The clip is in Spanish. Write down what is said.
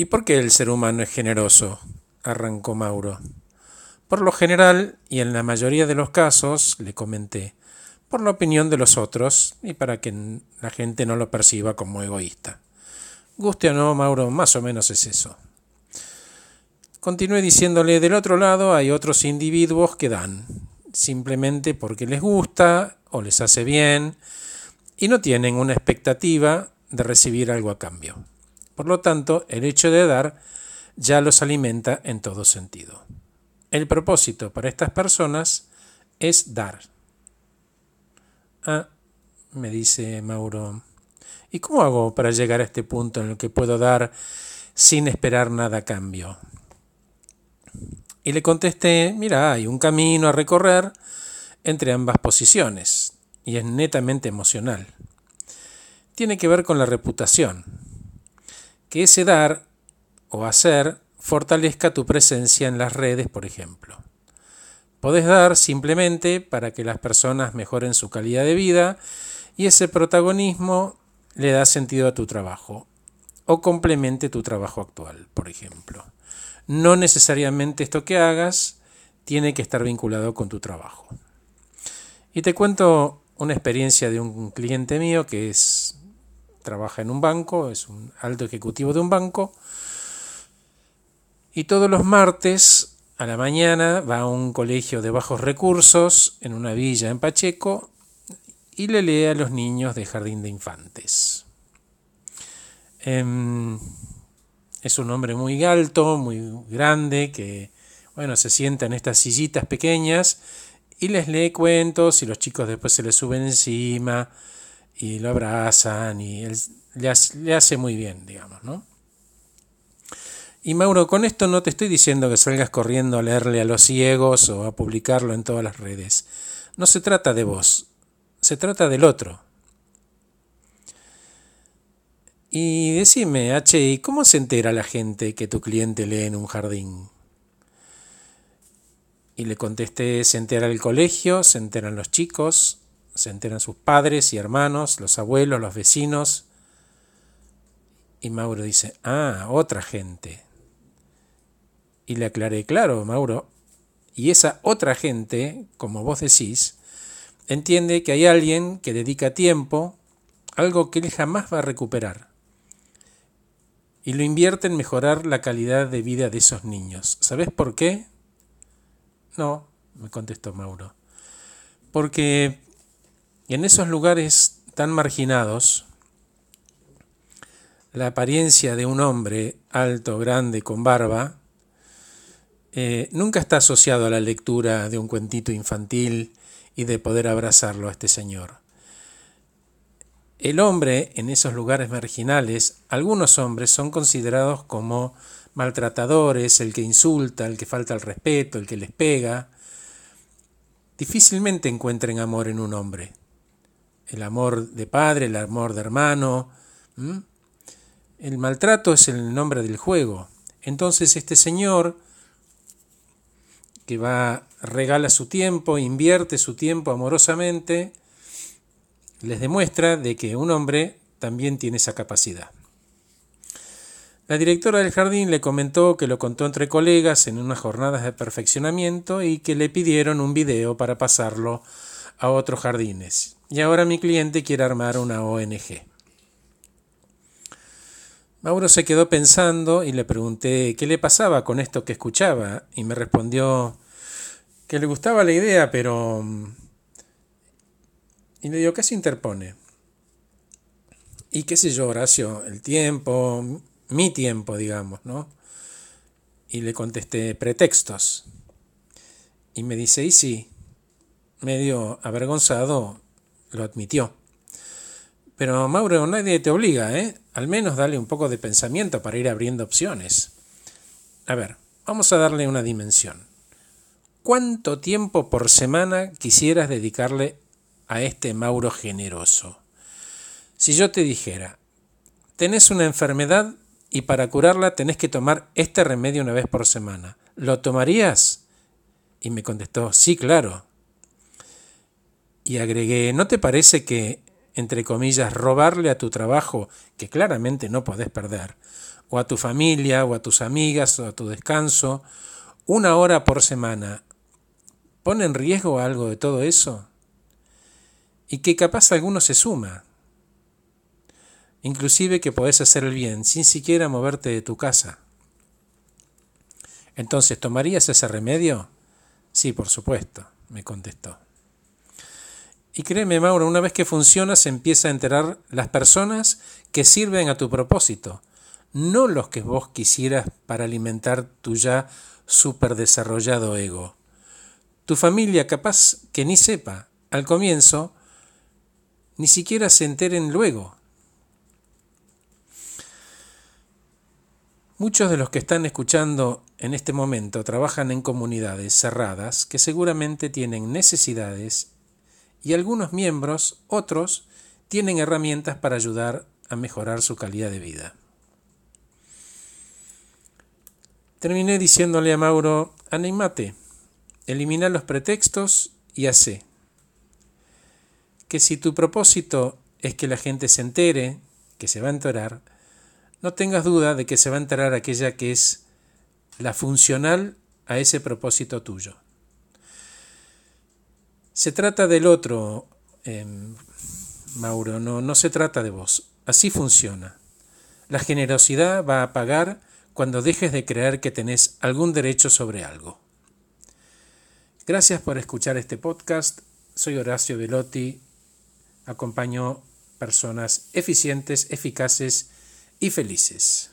¿Y por qué el ser humano es generoso? arrancó Mauro. Por lo general, y en la mayoría de los casos, le comenté, por la opinión de los otros y para que la gente no lo perciba como egoísta. Guste o no, Mauro, más o menos es eso. Continué diciéndole, del otro lado hay otros individuos que dan, simplemente porque les gusta o les hace bien, y no tienen una expectativa de recibir algo a cambio. Por lo tanto, el hecho de dar ya los alimenta en todo sentido. El propósito para estas personas es dar. Ah, me dice Mauro, ¿y cómo hago para llegar a este punto en el que puedo dar sin esperar nada a cambio? Y le contesté, mira, hay un camino a recorrer entre ambas posiciones, y es netamente emocional. Tiene que ver con la reputación, que ese dar o hacer fortalezca tu presencia en las redes, por ejemplo. Podés dar simplemente para que las personas mejoren su calidad de vida y ese protagonismo le da sentido a tu trabajo o complemente tu trabajo actual, por ejemplo. No necesariamente esto que hagas tiene que estar vinculado con tu trabajo. Y te cuento una experiencia de un cliente mío que es trabaja en un banco, es un alto ejecutivo de un banco y todos los martes a la mañana va a un colegio de bajos recursos en una villa en Pacheco y le lee a los niños de jardín de infantes. Em, es un hombre muy alto, muy grande, que bueno, se sienta en estas sillitas pequeñas y les lee cuentos y los chicos después se le suben encima y lo abrazan y él le hace, muy bien, digamos, ¿no? Y Mauro, con esto no te estoy diciendo que salgas corriendo a leerle a los ciegos o a publicarlo en todas las redes. No se trata de vos, se trata del otro. Y decime, H, ¿cómo se entera la gente que tu cliente lee en un jardín? Y le contesté, se entera el colegio, se enteran los chicos, se enteran sus padres y hermanos, los abuelos, los vecinos. Y Mauro dice, ah, otra gente. Y le aclaré, claro, Mauro, y esa otra gente, como vos decís, entiende que hay alguien que dedica tiempo, algo que él jamás va a recuperar, y lo invierte en mejorar la calidad de vida de esos niños. ¿Sabes por qué? No, me contestó Mauro. Porque en esos lugares tan marginados, la apariencia de un hombre alto, grande, con barba, eh, nunca está asociado a la lectura de un cuentito infantil y de poder abrazarlo a este señor. El hombre en esos lugares marginales, algunos hombres son considerados como maltratadores, el que insulta, el que falta el respeto, el que les pega. Difícilmente encuentren amor en un hombre. El amor de padre, el amor de hermano. El maltrato es el nombre del juego. Entonces este señor que va, regala su tiempo, invierte su tiempo amorosamente, les demuestra de que un hombre también tiene esa capacidad. La directora del jardín le comentó que lo contó entre colegas en unas jornadas de perfeccionamiento y que le pidieron un video para pasarlo a otros jardines. Y ahora mi cliente quiere armar una ONG. Mauro se quedó pensando y le pregunté qué le pasaba con esto que escuchaba y me respondió que le gustaba la idea, pero... Y le digo, ¿qué se interpone? Y qué sé yo, Horacio, el tiempo, mi tiempo, digamos, ¿no? Y le contesté pretextos. Y me dice, y sí, medio avergonzado, lo admitió. Pero Mauro, nadie te obliga, ¿eh? Al menos dale un poco de pensamiento para ir abriendo opciones. A ver, vamos a darle una dimensión. ¿Cuánto tiempo por semana quisieras dedicarle a este Mauro generoso? Si yo te dijera, tenés una enfermedad y para curarla tenés que tomar este remedio una vez por semana, ¿lo tomarías? Y me contestó, sí, claro. Y agregué, ¿no te parece que entre comillas, robarle a tu trabajo, que claramente no podés perder, o a tu familia, o a tus amigas, o a tu descanso, una hora por semana, ¿pone en riesgo algo de todo eso? Y que capaz alguno se suma. Inclusive que podés hacer el bien sin siquiera moverte de tu casa. Entonces, ¿tomarías ese remedio? Sí, por supuesto, me contestó. Y créeme, Mauro, una vez que funciona se empieza a enterar las personas que sirven a tu propósito, no los que vos quisieras para alimentar tu ya súper desarrollado ego. Tu familia capaz que ni sepa al comienzo, ni siquiera se enteren luego. Muchos de los que están escuchando en este momento trabajan en comunidades cerradas que seguramente tienen necesidades y algunos miembros, otros, tienen herramientas para ayudar a mejorar su calidad de vida. Terminé diciéndole a Mauro, animate, elimina los pretextos y hace. Que si tu propósito es que la gente se entere, que se va a enterar, no tengas duda de que se va a enterar aquella que es la funcional a ese propósito tuyo. Se trata del otro, em, Mauro, no, no se trata de vos. Así funciona. La generosidad va a pagar cuando dejes de creer que tenés algún derecho sobre algo. Gracias por escuchar este podcast. Soy Horacio Velotti. Acompaño personas eficientes, eficaces y felices.